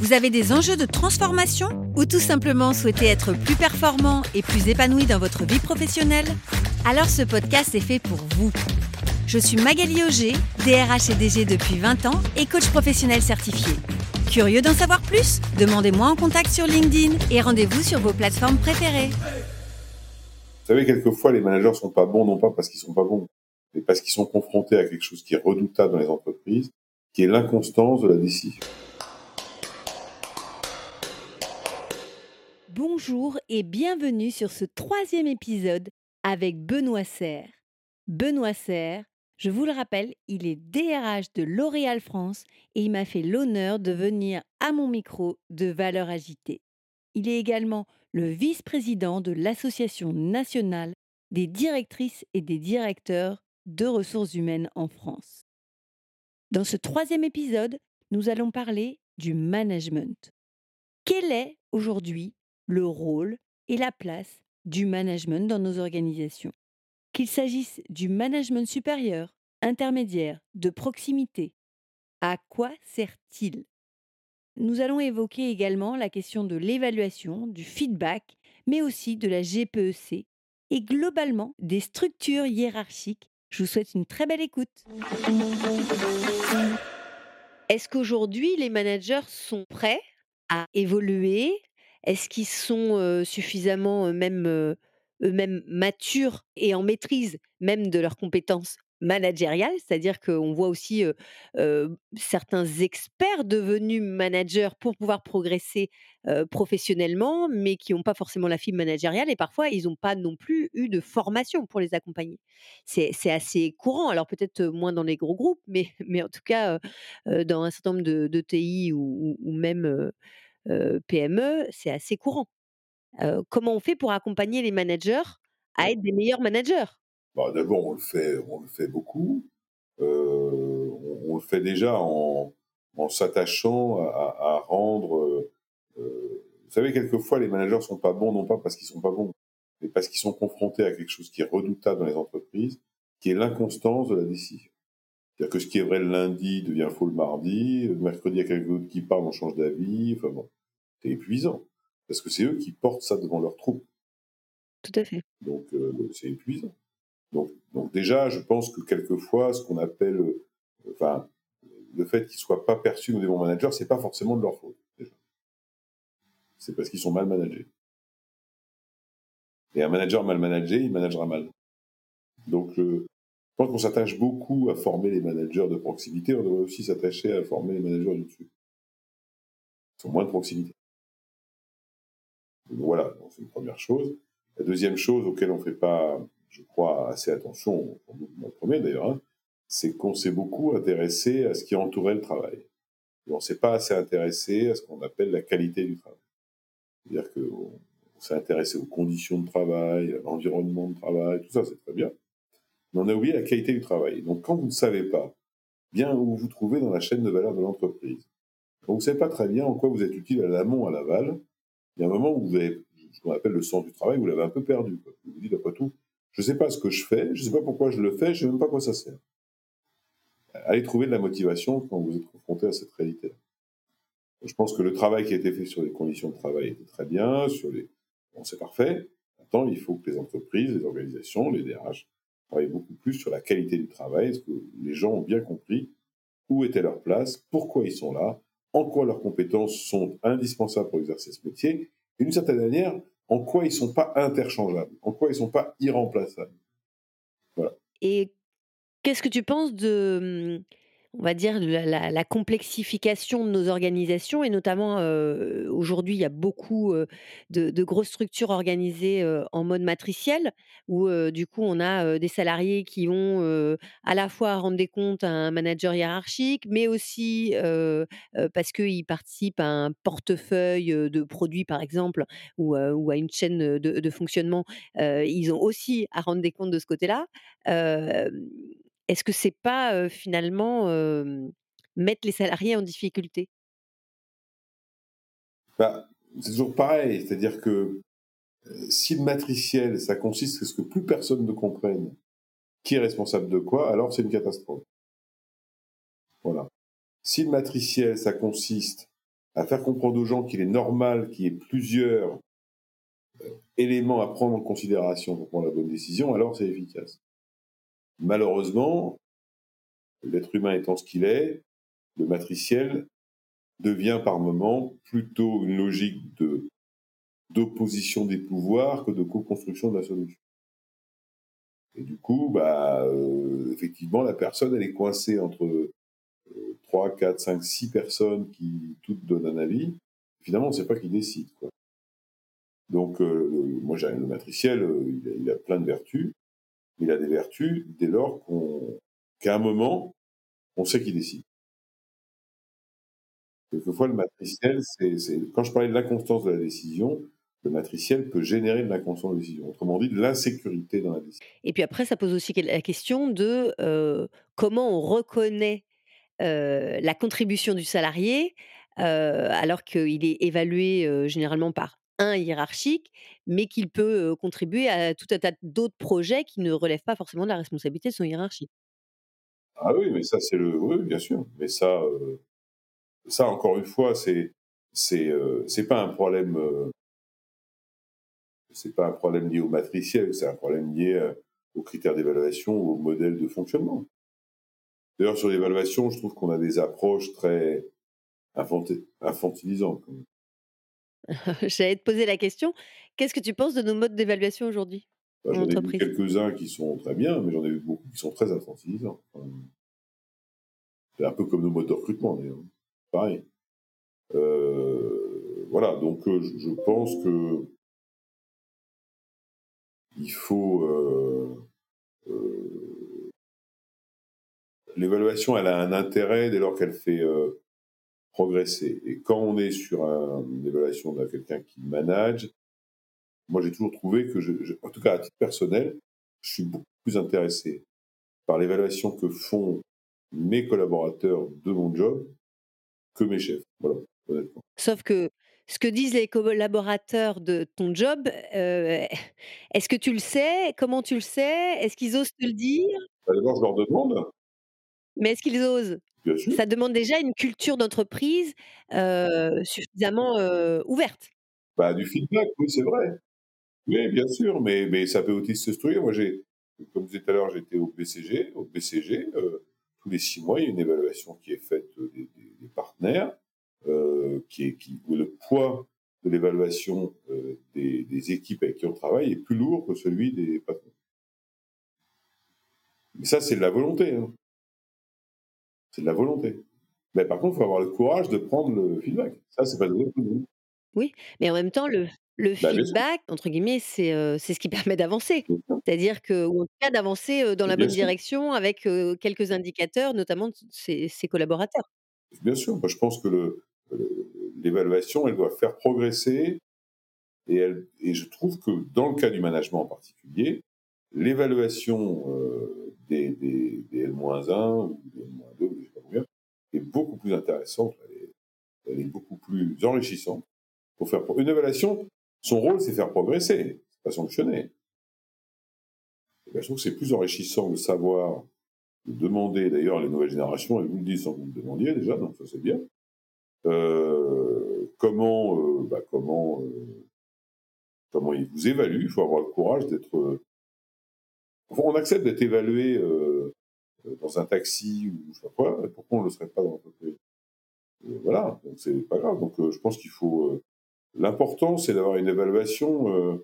vous avez des enjeux de transformation ou tout simplement souhaitez être plus performant et plus épanoui dans votre vie professionnelle? Alors ce podcast est fait pour vous. Je suis Magali Auger, DRH et DG depuis 20 ans et coach professionnel certifié. Curieux d'en savoir plus? Demandez-moi en contact sur LinkedIn et rendez-vous sur vos plateformes préférées. Vous savez, quelquefois, les managers sont pas bons, non pas parce qu'ils sont pas bons, mais parce qu'ils sont confrontés à quelque chose qui est redoutable dans les entreprises, qui est l'inconstance de la décision. Bonjour et bienvenue sur ce troisième épisode avec Benoît Serre. Benoît Serre, je vous le rappelle, il est DRH de L'Oréal France et il m'a fait l'honneur de venir à mon micro de Valeurs Agitée. Il est également le vice-président de l'Association nationale des directrices et des directeurs de ressources humaines en France. Dans ce troisième épisode, nous allons parler du management. Quel est aujourd'hui le rôle et la place du management dans nos organisations. Qu'il s'agisse du management supérieur, intermédiaire, de proximité, à quoi sert-il? Nous allons évoquer également la question de l'évaluation, du feedback, mais aussi de la GPEC et globalement des structures hiérarchiques. Je vous souhaite une très belle écoute. Est-ce qu'aujourd'hui les managers sont prêts à évoluer, est-ce qu'ils sont suffisamment même eux-mêmes matures et en maîtrise même de leurs compétences managériales? C'est-à-dire qu'on voit aussi certains experts devenus managers pour pouvoir progresser professionnellement, mais qui n'ont pas forcément la fibre managériale et parfois ils n'ont pas non plus eu de formation pour les accompagner. C'est assez courant, alors peut-être moins dans les gros groupes, mais, en tout cas dans un certain nombre de, TI ou même PME, c'est assez courant. comment on fait pour accompagner les managers à être des meilleurs managers? Bah, D'abord, on le fait, on le fait beaucoup. on, le fait déjà en, s'attachant à, rendre. vous savez, quelquefois, les managers sont pas bons, non pas parce qu'ils sont pas bons, mais parce qu'ils sont confrontés à quelque chose qui est redoutable dans les entreprises, qui est l'inconstance de la décision. C'est-à-dire que ce qui est vrai le lundi devient faux le mardi, le mercredi, il y a quelqu'un d'autre qui parle, on change d'avis. Enfin bon, c'est épuisant. Parce que c'est eux qui portent ça devant leur troupe. Tout à fait. Donc, euh, c'est épuisant. Donc, donc, déjà, je pense que quelquefois, ce qu'on appelle, euh, enfin, le fait qu'ils soient pas perçus comme des bons managers, c'est pas forcément de leur faute. C'est parce qu'ils sont mal managés. Et un manager mal managé, il managera mal. Donc, euh, je pense qu'on s'attache beaucoup à former les managers de proximité, on devrait aussi s'attacher à former les managers du dessus. Ils sont moins de proximité. Voilà, c'est une première chose. La deuxième chose auquel on ne fait pas, je crois, assez attention, premier d'ailleurs, hein, c'est qu'on s'est beaucoup intéressé à ce qui entourait le travail. On ne s'est pas assez intéressé à ce qu'on appelle la qualité du travail. C'est-à-dire qu'on s'est intéressé aux conditions de travail, à l'environnement de travail, tout ça, c'est très bien mais on a oublié la qualité du travail. Donc quand vous ne savez pas bien où vous vous trouvez dans la chaîne de valeur de l'entreprise, quand vous ne savez pas très bien en quoi vous êtes utile à l'amont, à l'aval, il y a un moment où vous avez ce qu'on appelle le sens du travail, vous l'avez un peu perdu. Vous vous dites, après tout, je ne sais pas ce que je fais, je ne sais pas pourquoi je le fais, je ne sais même pas à quoi ça sert. Allez trouver de la motivation quand vous êtes confronté à cette réalité. Je pense que le travail qui a été fait sur les conditions de travail était très bien, sur les... Bon, c'est parfait. Maintenant, il faut que les entreprises, les organisations, les DRH travailler beaucoup plus sur la qualité du travail. Est-ce que les gens ont bien compris où était leur place, pourquoi ils sont là, en quoi leurs compétences sont indispensables pour exercer ce métier, et d'une certaine manière, en quoi ils ne sont pas interchangeables, en quoi ils ne sont pas irremplaçables. Voilà. Et qu'est-ce que tu penses de... on va dire, la complexification de nos organisations et notamment, heu, aujourd'hui, il y a beaucoup, heu, de grosses structures organisées, heu, en mode matriciel où, du coup, on a, des salariés qui vont, à la fois rendre des comptes à un manager hiérarchique, mais aussi, parce qu'ils participent à un portefeuille, de produits, par exemple, ou, à une chaîne, de de fonctionnement, ils ont aussi à rendre des comptes de ce côté-là. Est-ce que c'est pas, finalement, mettre les salariés en difficulté? Bah, c'est toujours pareil, c'est-à-dire que si le matriciel, ça consiste à ce que plus personne ne comprenne qui est responsable de quoi, alors c'est une catastrophe. Voilà. Si le matriciel, ça consiste à faire comprendre aux gens qu'il est normal qu'il y ait plusieurs éléments à prendre en considération pour prendre la bonne décision, alors c'est efficace. Malheureusement, l'être humain étant ce qu'il est, le matriciel devient par moment plutôt une logique d'opposition des pouvoirs que de co-construction de la solution. Et du coup, bah, euh, effectivement, la personne, elle est coincée entre euh, 3, 4, 5, 6 personnes qui toutes donnent un avis. Finalement, on ne sait pas qui décide. Quoi. Donc, euh, moi, j'ai le matriciel, il a plein de vertus. Il a des vertus dès lors qu'à un moment, on sait qui décide. Quelquefois, le matriciel, quand je parlais de l'inconstance de la décision, le matriciel peut générer de l'inconstance de la décision. Autrement dit, de l'insécurité dans la décision. Et puis après, ça pose aussi la question de, heu, comment on reconnaît, heu, la contribution du salarié, heu, alors qu'il est évalué, généralement par un hiérarchique, mais qu'il peut, contribuer à tout un tas d'autres projets qui ne relèvent pas forcément de la responsabilité de son hiérarchie. Ah oui, mais ça, c'est le, oui, bien sûr. Mais ça, ça, encore une fois, c'est, c'est, pas un problème, c'est pas un problème lié au matriciel, c'est un problème lié aux critères d'évaluation ou au modèle de fonctionnement. D'ailleurs, sur l'évaluation, je trouve qu'on a des approches très infanti- infantilisantes. J'allais te poser la question, qu'est-ce que tu penses de nos modes d'évaluation aujourd'hui en j'en ai vu quelques-uns qui sont très bien, mais j'en ai vu beaucoup qui sont très infantilisants. C'est un peu comme nos modes de recrutement, d'ailleurs. Pareil. Euh, voilà, donc je, je pense que il faut euh, euh, l'évaluation, elle a un intérêt dès lors qu'elle fait progresser. Et quand on est sur un- une évaluation de quelqu'un qui manage, moi j'ai toujours trouvé que, je, je- en tout cas à titre personnel, je suis beaucoup plus intéressé par l'évaluation que font mes collaborateurs de mon job que mes chefs. Voilà, honnêtement. Sauf que ce que disent les collaborateurs de ton job, heu, est-ce que tu le sais? Comment tu le sais? Est-ce qu'ils osent te le dire? Bah, D'abord, je leur demande, Mais est-ce qu'ils osent? Bien sûr, Ça demande déjà une culture d'entreprise, heu, suffisamment, heu, ouverte. bah, du feedback, oui, c'est vrai. Oui, bien sûr, mais, mais ça peut aussi se structurer. Moi, j'ai, comme je disais tout à l'heure, j'étais au BCG. Au BCG, euh, tous les six mois, il y a une évaluation qui est faite des, des- des partenaires, euh, qui est, qui, où le poids de l'évaluation euh, des, des équipes avec qui on travaille est plus lourd que celui des patrons. Mais ça, c'est de la volonté. hein. C'est de la volonté. Mais par contre, il faut avoir le courage de prendre le feedback. Ça, c'est pas tout le monde. Oui, mais en même temps, le le Bah, feedback, entre guillemets, c'est, c'est ce qui permet d'avancer. C'est-à-dire que ou en tout cas d'avancer, heu, dans la Bien bonne sûr. direction avec, heu, quelques indicateurs, notamment de ses ses collaborateurs. Bien sûr. Je pense que l'évaluation, elle doit faire progresser Et, elle, et je trouve que dans le cas du management en particulier, l'évaluation euh, des, des, des L-1 ou des L-2, je sais pas combien, est beaucoup plus intéressante, elle est, beaucoup plus enrichissante. Pour faire une évaluation, son rôle c'est faire progresser, c'est pas sanctionner. Et ben, je trouve que c'est plus enrichissant de savoir, de demander, d'ailleurs les nouvelles générations, elles vous le disent sans vous le demandiez déjà, donc ça c'est bien, euh, comment, euh, bah, comment comment ils vous évaluent. Il faut avoir le courage d'être. On accepte d'être évalué euh, dans un taxi ou je sais pas quoi. Pourquoi on ne le serait pas dans l'entreprise Voilà, donc c'est pas grave. Donc euh, je pense qu'il faut. euh, L'important, c'est d'avoir une évaluation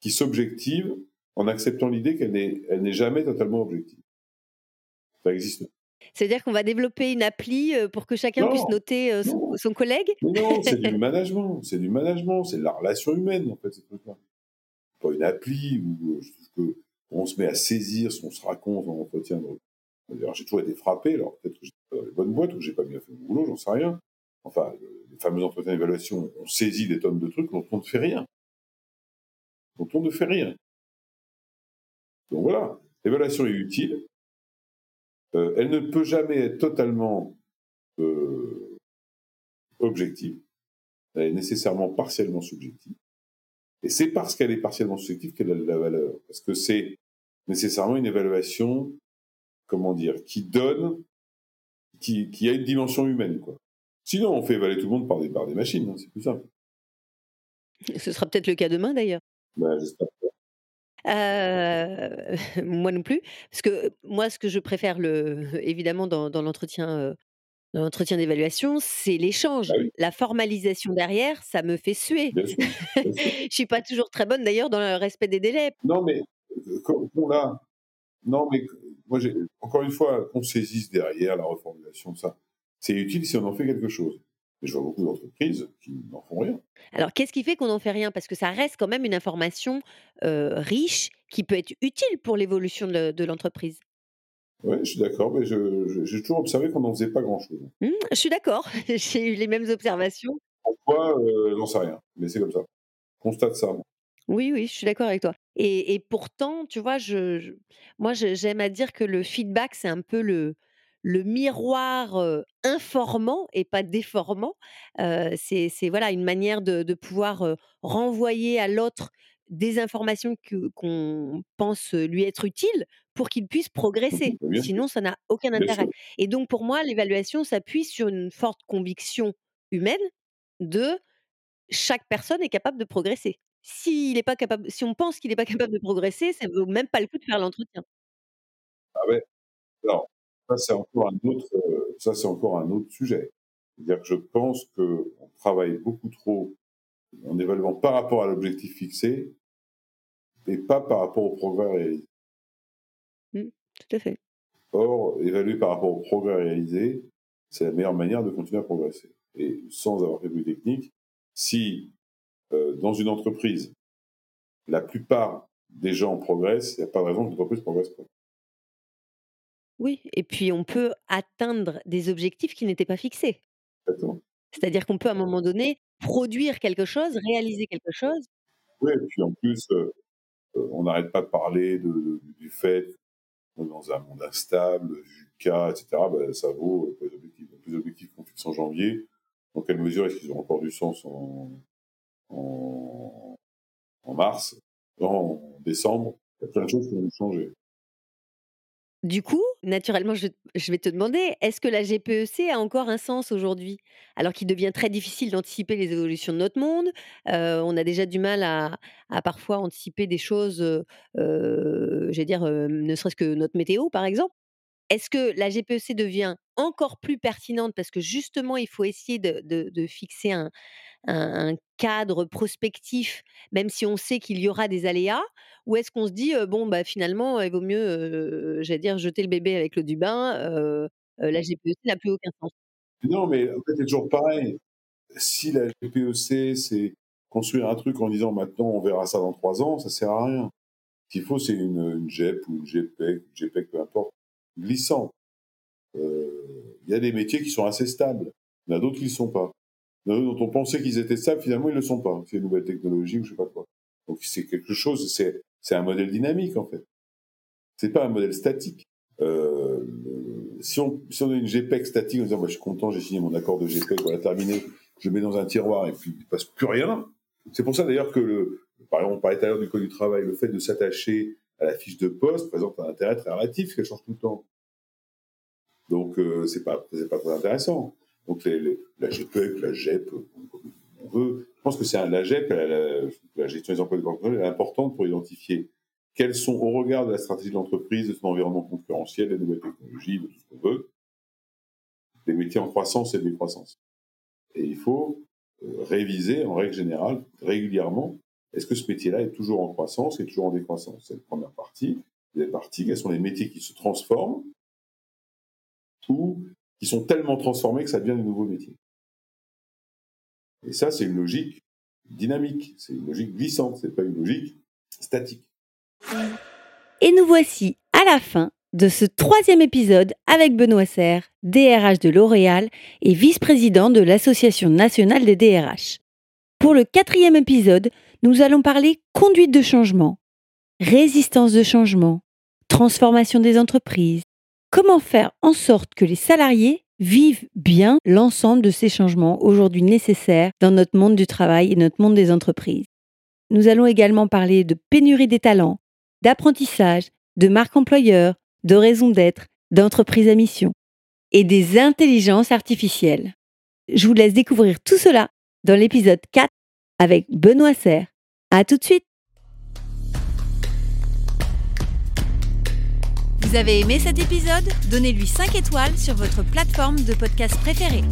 qui s'objective en acceptant l'idée qu'elle n'est, elle n'est jamais totalement objective. Ça existe. C'est-à-dire qu'on va développer une appli pour que chacun puisse noter son, collègue? Mais non, c'est du management, c'est du management, c'est de la relation humaine, en fait, ces trucs-là. Pas une appli euh, je trouve que on se met à saisir ce qu'on se raconte en entretien. D'ailleurs, j'ai toujours été frappé, alors peut-être que j'étais pas dans les bonnes boîtes ou que j'ai pas bien fait mon boulot, j'en sais rien. Enfin, le- les fameux entretiens d'évaluation, on saisit des tonnes de trucs dont on ne fait rien. Dont on ne fait rien. Donc voilà, l'évaluation est utile. Euh, elle ne peut jamais être totalement euh, objective. Elle est nécessairement partiellement subjective. Et c'est parce qu'elle est partiellement subjective qu'elle a de la valeur. Parce que c'est nécessairement une évaluation, comment dire, qui donne, qui, qui a une dimension humaine. Quoi. Sinon, on fait évaluer tout le monde par des, par des machines, hein, c'est plus simple. Ce sera peut-être le cas demain d'ailleurs. Ben, j'espère pas. Euh, moi non plus, parce que moi, ce que je préfère, le, évidemment, dans, dans l'entretien, euh, dans l'entretien d'évaluation, c'est l'échange. Ah oui, La formalisation derrière, ça me fait suer. bien sûr. bien sûr. Je suis pas toujours très bonne d'ailleurs dans le respect des délais. Non, mais euh, qu'on qu'on l'a. Non, mais moi, encore une fois, qu'on saisisse derrière la reformulation, ça, c'est utile si on en fait quelque chose. Mais je vois beaucoup d'entreprises qui n'en font rien. Alors, qu'est-ce qui fait qu'on n'en fait rien? Parce que ça reste quand même une information euh, riche qui peut être utile pour l'évolution de, de l'entreprise. Oui, je suis d'accord, mais j'ai toujours observé qu'on n'en faisait pas grand-chose. Hmm, je suis d'accord, j'ai eu les mêmes observations. Pourquoi euh, J'en sais rien, mais c'est comme ça. Constate ça. moi. Oui, oui, je suis d'accord avec toi. Et, et pourtant, tu vois, je, je- moi, j'aime à dire que le feedback, c'est un peu le, le miroir euh, informant et pas déformant. Euh, c'est, c'est voilà une manière de, de pouvoir euh, renvoyer à l'autre des informations qu'on pense lui être utiles pour qu'il puisse progresser. Mais Bien sûr, Sinon, ça n'a aucun intérêt. Et donc, pour moi, l'évaluation s'appuie sur une forte conviction humaine de chaque personne est capable de progresser. S'il est pas capable si on pense qu'il n'est pas capable de progresser, ça vaut même pas le coup de faire l'entretien. Ah ouais. Alors, ça c'est encore un autre, ça c'est encore un autre sujet. C'est-à-dire que je pense que on travaille beaucoup trop en évaluant par rapport à l'objectif fixé et pas par rapport au progrès réalisé. Mmh, tout à fait. Or, évaluer par rapport au progrès réalisé, c'est la meilleure manière de continuer à progresser. Et sans avoir fait de technique, si euh, dans une entreprise, la plupart des gens progressent, il n'y a pas de raison que l'entreprise ne progresse pas. Oui et puis on peut atteindre des objectifs qui n'étaient pas fixés. Exactement. C'est-à-dire qu'on peut à un moment donné produire quelque chose, réaliser quelque chose. Oui, et puis en plus, euh, on n'arrête pas de parler de- de- du fait dans un monde instable, VUCA, etc. Ben, ça vaut les objectifs. Les objectifs qu'on fixe en janvier, dans quelle mesure est-ce qu'ils ont encore du sens en, en, en mars, en décembre? Il y a plein de choses qui vont changer. Du coup, naturellement, je vais te demander, est-ce que la GPEC a encore un sens aujourd'hui? Alors qu'il devient très difficile d'anticiper les évolutions de notre monde, heu, on a déjà du mal à parfois anticiper des choses, heu heu, j'allais dire, heu, ne serait-ce que notre météo, par exemple. Est-ce que la GPEC devient encore plus pertinente parce que justement il faut essayer de de de fixer un cadre prospectif, même si on sait qu'il y aura des aléas? Ou est-ce qu'on se dit, «Bon, bah, finalement, il vaut mieux, j'allais dire jeter le bébé avec l'eau du bain, la GPEC n'a plus aucun sens»? Non, mais en fait, c'est toujours pareil. Si la GPEC, c'est construire un truc en disant maintenant on verra ça dans trois ans, ça sert à rien. Ce qu'il faut, c'est une, une GEP ou une GPEC, une GPEC, peu importe, glissante. Euh, Il y a des métiers qui sont assez stables. Il y en a d'autres qui ne le sont pas. Il y en a d'autres dont on pensait qu'ils étaient stables, finalement, ils ne le sont pas. C'est une nouvelle technologie ou je sais pas quoi. Donc, c'est quelque chose, c'est, c'est un modèle dynamique, en fait. C'est pas un modèle statique. Euh, si, on, si on a une GPEC statique en disant, bah, je suis content, j'ai signé mon accord de GPEC, voilà, terminé, je mets dans un tiroir et puis il ne passe plus rien. C'est pour ça d'ailleurs que, le, par exemple, on parlait tout à l'heure du code du travail, le fait de s'attacher à la fiche de poste présente un intérêt très relatif, qu'elle change tout le temps. Donc, euh, c'est pas, c'est pas très intéressant. Donc, la GPEC, la GEP, on veut. Je pense que c'est la GEP, la, la, gestion des emplois de elle est importante pour identifier quels sont, au regard de la stratégie de l'entreprise, de son environnement concurrentiel, des nouvelles technologies, de tout ce qu'on veut, les métiers en croissance et décroissance. Et il faut euh, réviser, en règle générale, régulièrement, est-ce que ce métier-là est toujours en croissance et toujours en décroissance? C'est la première partie. Deuxième partie, quels sont les métiers qui se transforment ou qui sont tellement transformés que ça devient de nouveaux métiers? Et ça, c'est une logique dynamique, c'est une logique glissante, c'est pas une logique statique. Et nous voici à la fin de ce troisième épisode avec Benoît Serre, DRH de L'Oréal et vice-président de l'Association nationale des DRH. Pour le quatrième épisode, nous allons parler conduite de changement, résistance de changement, transformation des entreprises, comment faire en sorte que les salariés vivent bien l'ensemble de ces changements aujourd'hui nécessaires dans notre monde du travail et notre monde des entreprises? Nous allons également parler de pénurie des talents, d'apprentissage, de marque employeur, de raison d'être, d'entreprise à mission et des intelligences artificielles. Je vous laisse découvrir tout cela dans l'épisode 4 avec Benoît Serre. À tout de suite! Vous avez aimé cet épisode? Donnez-lui 5 étoiles sur votre plateforme de podcast préférée.